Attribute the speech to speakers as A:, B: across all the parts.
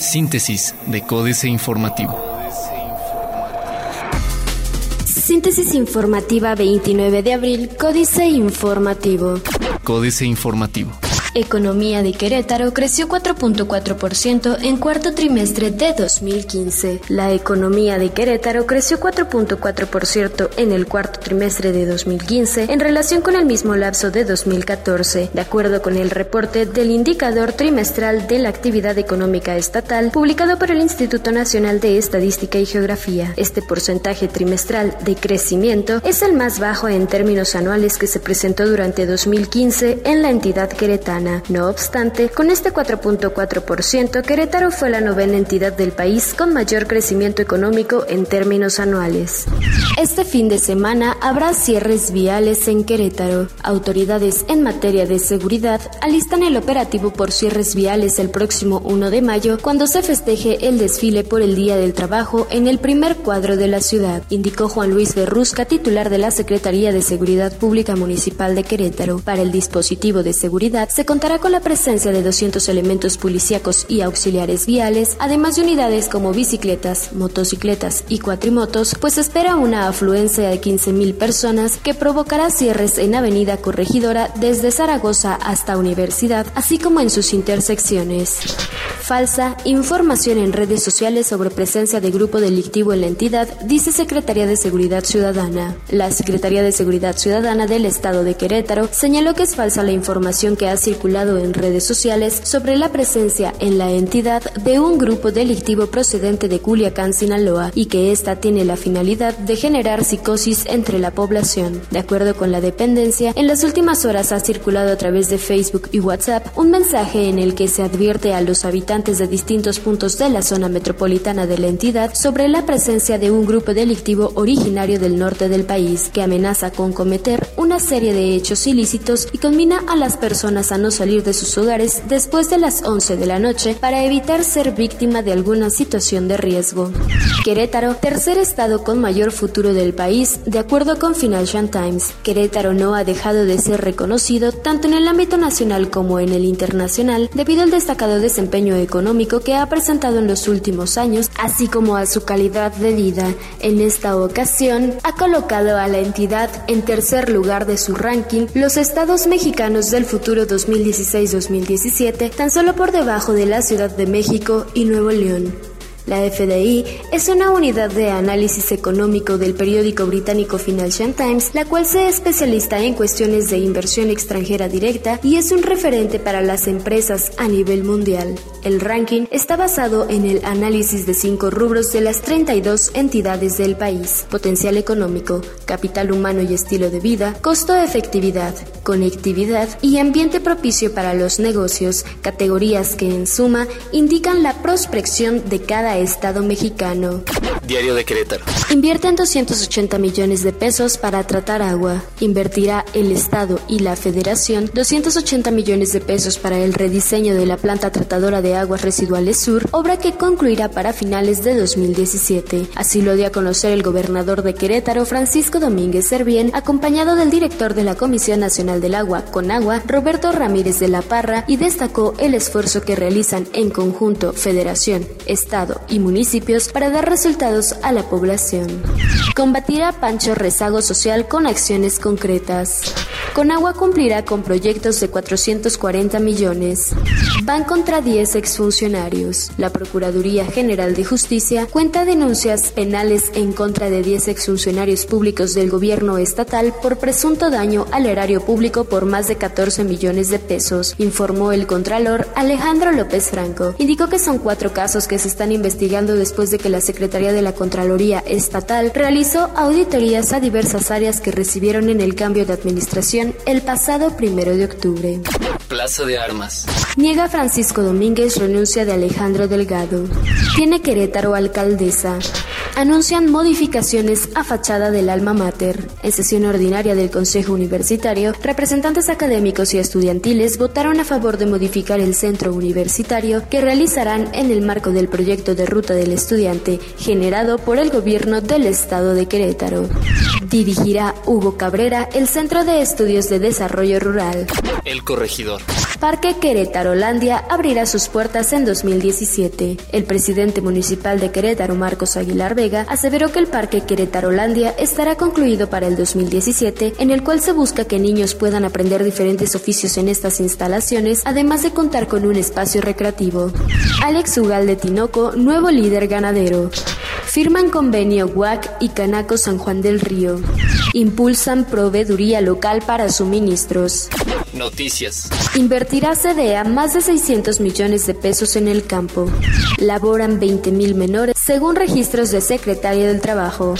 A: Síntesis de Códice Informativo.
B: Síntesis informativa 29 de abril, Códice Informativo.
A: Códice Informativo.
B: Economía de Querétaro creció 4.4% en cuarto trimestre de 2015. La economía de Querétaro creció 4.4% en el cuarto trimestre de 2015 en relación con el mismo lapso de 2014, de acuerdo con el reporte del indicador trimestral de la actividad económica estatal publicado por el Instituto Nacional de Estadística y Geografía. Este porcentaje trimestral de crecimiento es el más bajo en términos anuales que se presentó durante 2015 en la entidad queretana. No obstante, con este 4.4%, Querétaro fue la novena entidad del país con mayor crecimiento económico en términos anuales. Este fin de semana habrá cierres viales en Querétaro. Autoridades en materia de seguridad alistan el operativo por cierres viales el próximo 1 de mayo cuando se festeje el desfile por el Día del Trabajo en el primer cuadro de la ciudad, indicó Juan Luis Berrusca, titular de la Secretaría de Seguridad Pública Municipal de Querétaro. Para el dispositivo de seguridad se contará con la presencia de 200 elementos policíacos y auxiliares viales, además de unidades como bicicletas, motocicletas y cuatrimotos, pues espera una afluencia de 15.000 personas que provocará cierres en Avenida Corregidora desde Zaragoza hasta Universidad, así como en sus intersecciones. Falsa información en redes sociales sobre presencia de grupo delictivo en la entidad, dice Secretaría de Seguridad Ciudadana. La Secretaría de Seguridad Ciudadana del Estado de Querétaro señaló que es falsa la información que ha circulado en redes sociales sobre la presencia en la entidad de un grupo delictivo procedente de Culiacán, Sinaloa, y que ésta tiene la finalidad de generar psicosis entre la población. De acuerdo con la dependencia, en las últimas horas ha circulado a través de Facebook y WhatsApp un mensaje en el que se advierte a los habitantes de distintos puntos de la zona metropolitana de la entidad sobre la presencia de un grupo delictivo originario del norte del país que amenaza con cometer una serie de hechos ilícitos y combina a las personas a no salir de sus hogares después de las 11 de la noche para evitar ser víctima de alguna situación de riesgo. Querétaro, tercer estado con mayor futuro del país, de acuerdo con Financial Times. Querétaro no ha dejado de ser reconocido tanto en el ámbito nacional como en el internacional debido al destacado desempeño económico que ha presentado en los últimos años, así como a su calidad de vida. En esta ocasión, ha colocado a la entidad en tercer lugar de su ranking los estados mexicanos del futuro 2020 2016-2017, tan solo por debajo de la Ciudad de México y Nuevo León. La FDI es una unidad de análisis económico del periódico británico Financial Times, la cual se especializa en cuestiones de inversión extranjera directa y es un referente para las empresas a nivel mundial. El ranking está basado en el análisis de cinco rubros de las 32 entidades del país, potencial económico, capital humano y estilo de vida, costo-efectividad, conectividad y ambiente propicio para los negocios, categorías que en suma indican la prospección de cada Estado mexicano.
A: Diario de Querétaro.
B: Invierten 280 millones de pesos para tratar agua. Invertirá el Estado y la Federación 280 millones de pesos para el rediseño de la planta tratadora de aguas residuales sur, obra que concluirá para finales de 2017. Así lo dio a conocer el gobernador de Querétaro, Francisco Domínguez Servién, acompañado del director de la Comisión Nacional del Agua, Conagua, Roberto Ramírez de la Parra, y destacó el esfuerzo que realizan en conjunto Federación, Estado y municipios para dar resultados a la población. Combatirá Pancho rezago social con acciones concretas. Conagua cumplirá con proyectos de 440 millones. Van contra 10 exfuncionarios. La Procuraduría General de Justicia cuenta denuncias penales en contra de 10 exfuncionarios públicos del gobierno estatal por presunto daño al erario público por más de 14 millones de pesos, informó el Contralor Alejandro López Franco. Indicó que son cuatro casos que se están investigando después de que la Secretaría de la Contraloría Estatal realizó auditorías a diversas áreas que recibieron en el cambio de administración el pasado primero de octubre.
A: Plaza de Armas.
B: Niega Francisco Domínguez renuncia de Alejandro Delgado. Tiene Querétaro alcaldesa anuncian modificaciones a fachada del alma mater. En sesión ordinaria del Consejo Universitario, representantes académicos y estudiantiles votaron a favor de modificar el centro universitario que realizarán en el marco del proyecto de ruta del estudiante generado por el gobierno del estado de Querétaro. Dirigirá Hugo Cabrera el Centro de Estudios de Desarrollo Rural.
A: El corregidor.
B: Parque Querétaro-Landia abrirá sus puertas en 2017. El presidente municipal de Querétaro, Marcos Aguilar Vega, aseveró que el Parque Querétaro-Landia estará concluido para el 2017, en el cual se busca que niños puedan aprender diferentes oficios en estas instalaciones, además de contar con un espacio recreativo. Alex Ugal de Tinoco, nuevo líder ganadero. Firman convenio WAC y Canaco San Juan del Río. Impulsan proveeduría local para suministros.
A: Noticias.
B: Invertirá CDA más de 600 millones de pesos en el campo. Laboran 20.000 menores según registros de Secretaría del Trabajo.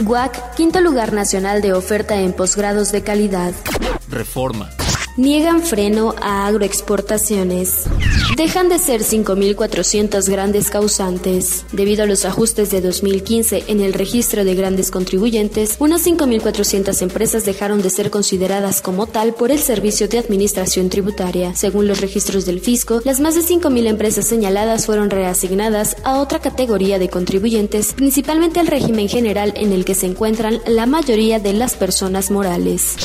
B: WAC, quinto lugar nacional de oferta en posgrados de calidad.
A: Reforma
B: niegan freno a agroexportaciones. Dejan de ser 5.400 grandes causantes. Debido a los ajustes de 2015 en el registro de grandes contribuyentes, unas 5.400 empresas dejaron de ser consideradas como tal por el Servicio de Administración Tributaria. Según los registros del fisco, las más de 5.000 empresas señaladas fueron reasignadas a otra categoría de contribuyentes, principalmente al régimen general en el que se encuentran la mayoría de las personas morales.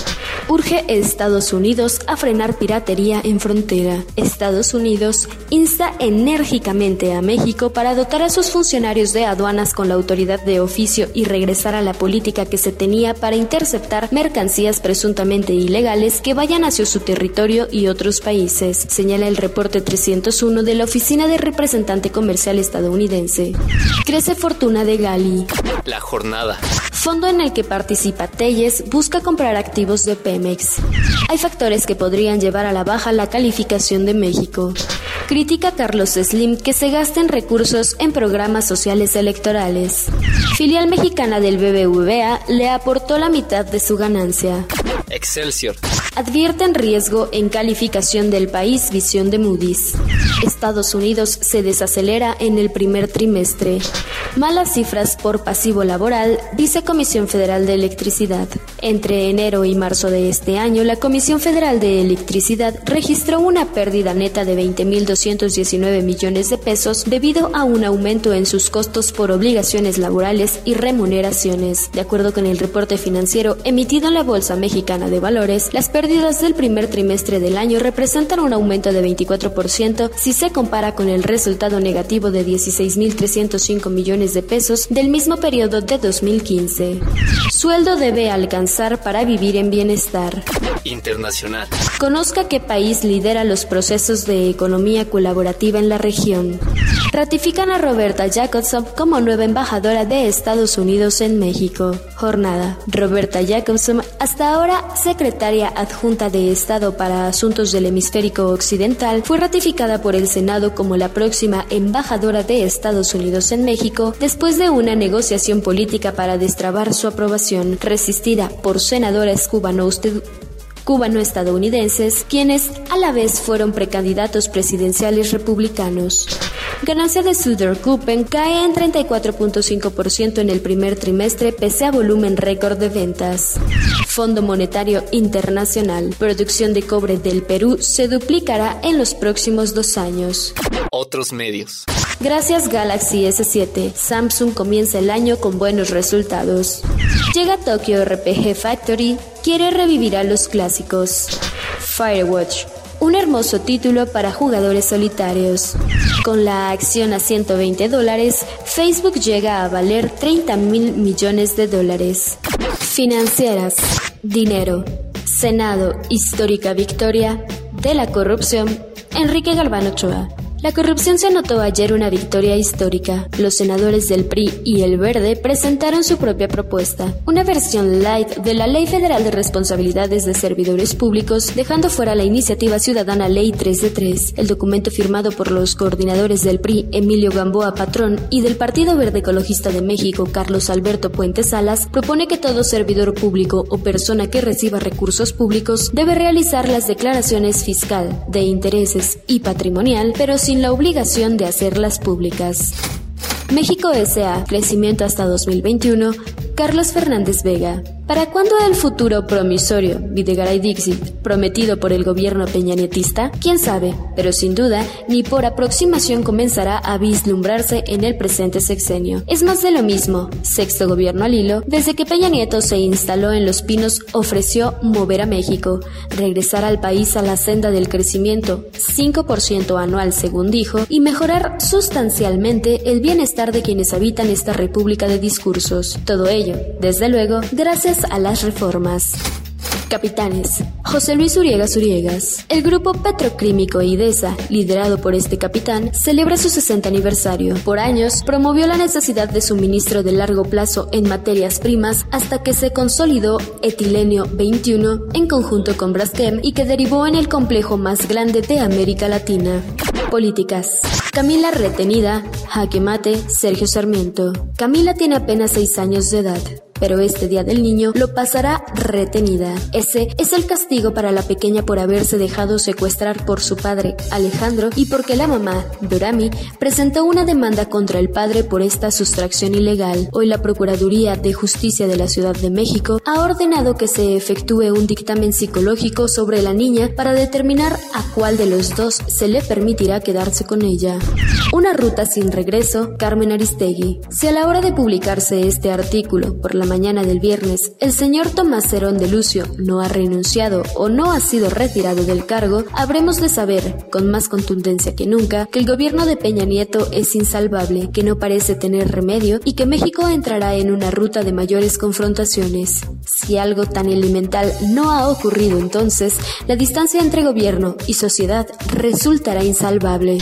B: Urge Estados Unidos a frenar piratería en frontera. Estados Unidos insta enérgicamente a México para dotar a sus funcionarios de aduanas con la autoridad de oficio y regresar a la política que se tenía para interceptar mercancías presuntamente ilegales que vayan hacia su territorio y otros países, señala el reporte 301 de la Oficina de Representante Comercial estadounidense. Crece fortuna de Gali.
A: La jornada.
B: Fondo en el que participa Telles busca comprar activos de Pemex. Hay factores que podrían llevar a la baja la calificación de México. Critica Carlos Slim que se gasten recursos en programas sociales electorales. Filial mexicana del BBVA le aportó la mitad de su ganancia.
A: Excelsior.
B: Advierten riesgo en calificación del país visión de Moody's. Estados Unidos se desacelera en el primer trimestre. Malas cifras por pasivo laboral, dice Comisión Federal de Electricidad. Entre enero y marzo de este año, la Comisión Federal de Electricidad registró una pérdida neta de 20.219 millones de pesos debido a un aumento en sus costos por obligaciones laborales y remuneraciones. De acuerdo con el reporte financiero emitido en la Bolsa Mexicana de Valores, las pérdidas del primer trimestre del año representan un aumento de 24% si se compara con el resultado negativo de 16.305 millones de pesos del mismo periodo de 2015. Sueldo debe alcanzar para vivir en bienestar.
A: Internacional.
B: Conozca qué país lidera los procesos de economía colaborativa en la región. Ratifican a Roberta Jacobson como nueva embajadora de Estados Unidos en México. Jornada. Roberta Jacobson, hasta ahora secretaria adjunta de Estado para Asuntos del Hemisférico Occidental, fue ratificada por el Senado como la próxima embajadora de Estados Unidos en México después de una negociación política para destrabar su aprobación, resistida por senadores cubano cubano-estadounidenses, quienes a la vez fueron precandidatos presidenciales republicanos. Ganancia de Coupen cae en 34.5% en el primer trimestre pese a volumen récord de ventas. Fondo Monetario Internacional. Producción de cobre del Perú se duplicará en los próximos dos años.
A: Otros medios.
B: Gracias Galaxy S7, Samsung comienza el año con buenos resultados. Llega Tokyo RPG Factory, quiere revivir a los clásicos. Firewatch, un hermoso título para jugadores solitarios. Con la acción a 120 dólares, Facebook llega a valer 30 mil millones de dólares. Financieras, dinero, Senado, histórica victoria de la corrupción, Enrique Galván Ochoa. La corrupción se anotó ayer una victoria histórica. Los senadores del PRI y el Verde presentaron su propia propuesta, una versión light de la Ley Federal de Responsabilidades de Servidores Públicos, dejando fuera la iniciativa ciudadana Ley 3 de 3. El documento firmado por los coordinadores del PRI, Emilio Gamboa Patrón, y del Partido Verde Ecologista de México, Carlos Alberto Puente Salas, propone que todo servidor público o persona que reciba recursos públicos debe realizar las declaraciones fiscal, de intereses y patrimonial, pero sin sin la obligación de hacerlas públicas. México S.A. Crecimiento hasta 2021. Carlos Fernández Vega. ¿Para cuándo el futuro promisorio Videgaray Dixit, prometido por el gobierno peñanietista? ¿Quién sabe? Pero sin duda, ni por aproximación comenzará a vislumbrarse en el presente sexenio. Es más de lo mismo. Sexto gobierno al hilo, desde que Peña Nieto se instaló en Los Pinos, ofreció mover a México, regresar al país a la senda del crecimiento, 5% anual según dijo, y mejorar sustancialmente el bienestar de quienes habitan esta república de discursos. Todo ello, desde luego, a las reformas. Capitanes. José Luis Uriegas Uriegas. El grupo petroquímico IDESA, liderado por este capitán, celebra su 60 aniversario. Por años, promovió la necesidad de suministro de largo plazo en materias primas hasta que se consolidó Etilenio 21 en conjunto con Braskem y que derivó en el complejo más grande de América Latina. Políticas. Camila retenida, jaque mate, Sergio Sarmiento. Camila tiene apenas 6 años de edad pero este Día del Niño lo pasará retenida. Ese es el castigo para la pequeña por haberse dejado secuestrar por su padre, Alejandro, y porque la mamá, Dorami, presentó una demanda contra el padre por esta sustracción ilegal. Hoy la Procuraduría de Justicia de la Ciudad de México ha ordenado que se efectúe un dictamen psicológico sobre la niña para determinar a cuál de los dos se le permitirá quedarse con ella. Una ruta sin regreso, Carmen Aristegui. Si a la hora de publicarse este artículo por la mañana del viernes el señor Tomás Cerón de Lucio no ha renunciado o no ha sido retirado del cargo, habremos de saber, con más contundencia que nunca, que el gobierno de Peña Nieto es insalvable, que no parece tener remedio y que México entrará en una ruta de mayores confrontaciones. Si algo tan elemental no ha ocurrido entonces, la distancia entre gobierno y sociedad resultará insalvable.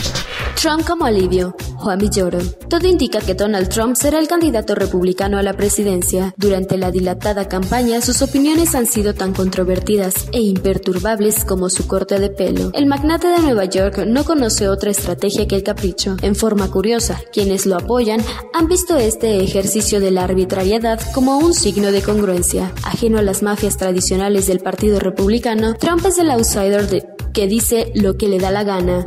B: Trump como alivio. Juan Villoro. Todo indica que Donald Trump será el candidato republicano a la presidencia. Durante la dilatada campaña, sus opiniones han sido tan controvertidas e imperturbables como su corte de pelo. El magnate de Nueva York no conoce otra estrategia que el capricho. En forma curiosa, quienes lo apoyan han visto este ejercicio de la arbitrariedad como un signo de congruencia. Ajeno a las mafias tradicionales del Partido Republicano, Trump es el outsider de que dice lo que le da la gana.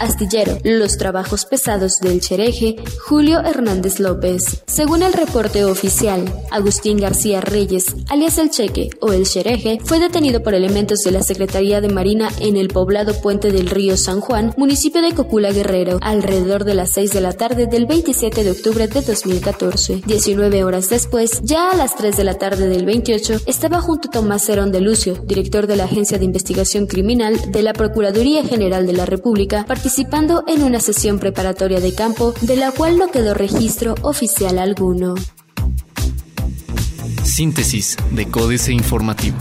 B: Astillero, los trabajos pesados del Chereje, Julio Hernández López. Según el reporte oficial, Agustín García Reyes, alias El Cheque o El Chereje, fue detenido por elementos de la Secretaría de Marina en el poblado Puente del Río San Juan, municipio de Cocula Guerrero, alrededor de las 6 de la tarde del 27 de octubre de 2014. 19 horas después, ya a las 3 de la tarde del 28, estaba junto a Tomás Cerón de Lucio, director de la Agencia de Investigación Criminal de la Procuraduría General de la República, participando en una sesión preparatoria de campo de la cual no quedó registro oficial alguno.
A: Síntesis de Códice Informativo.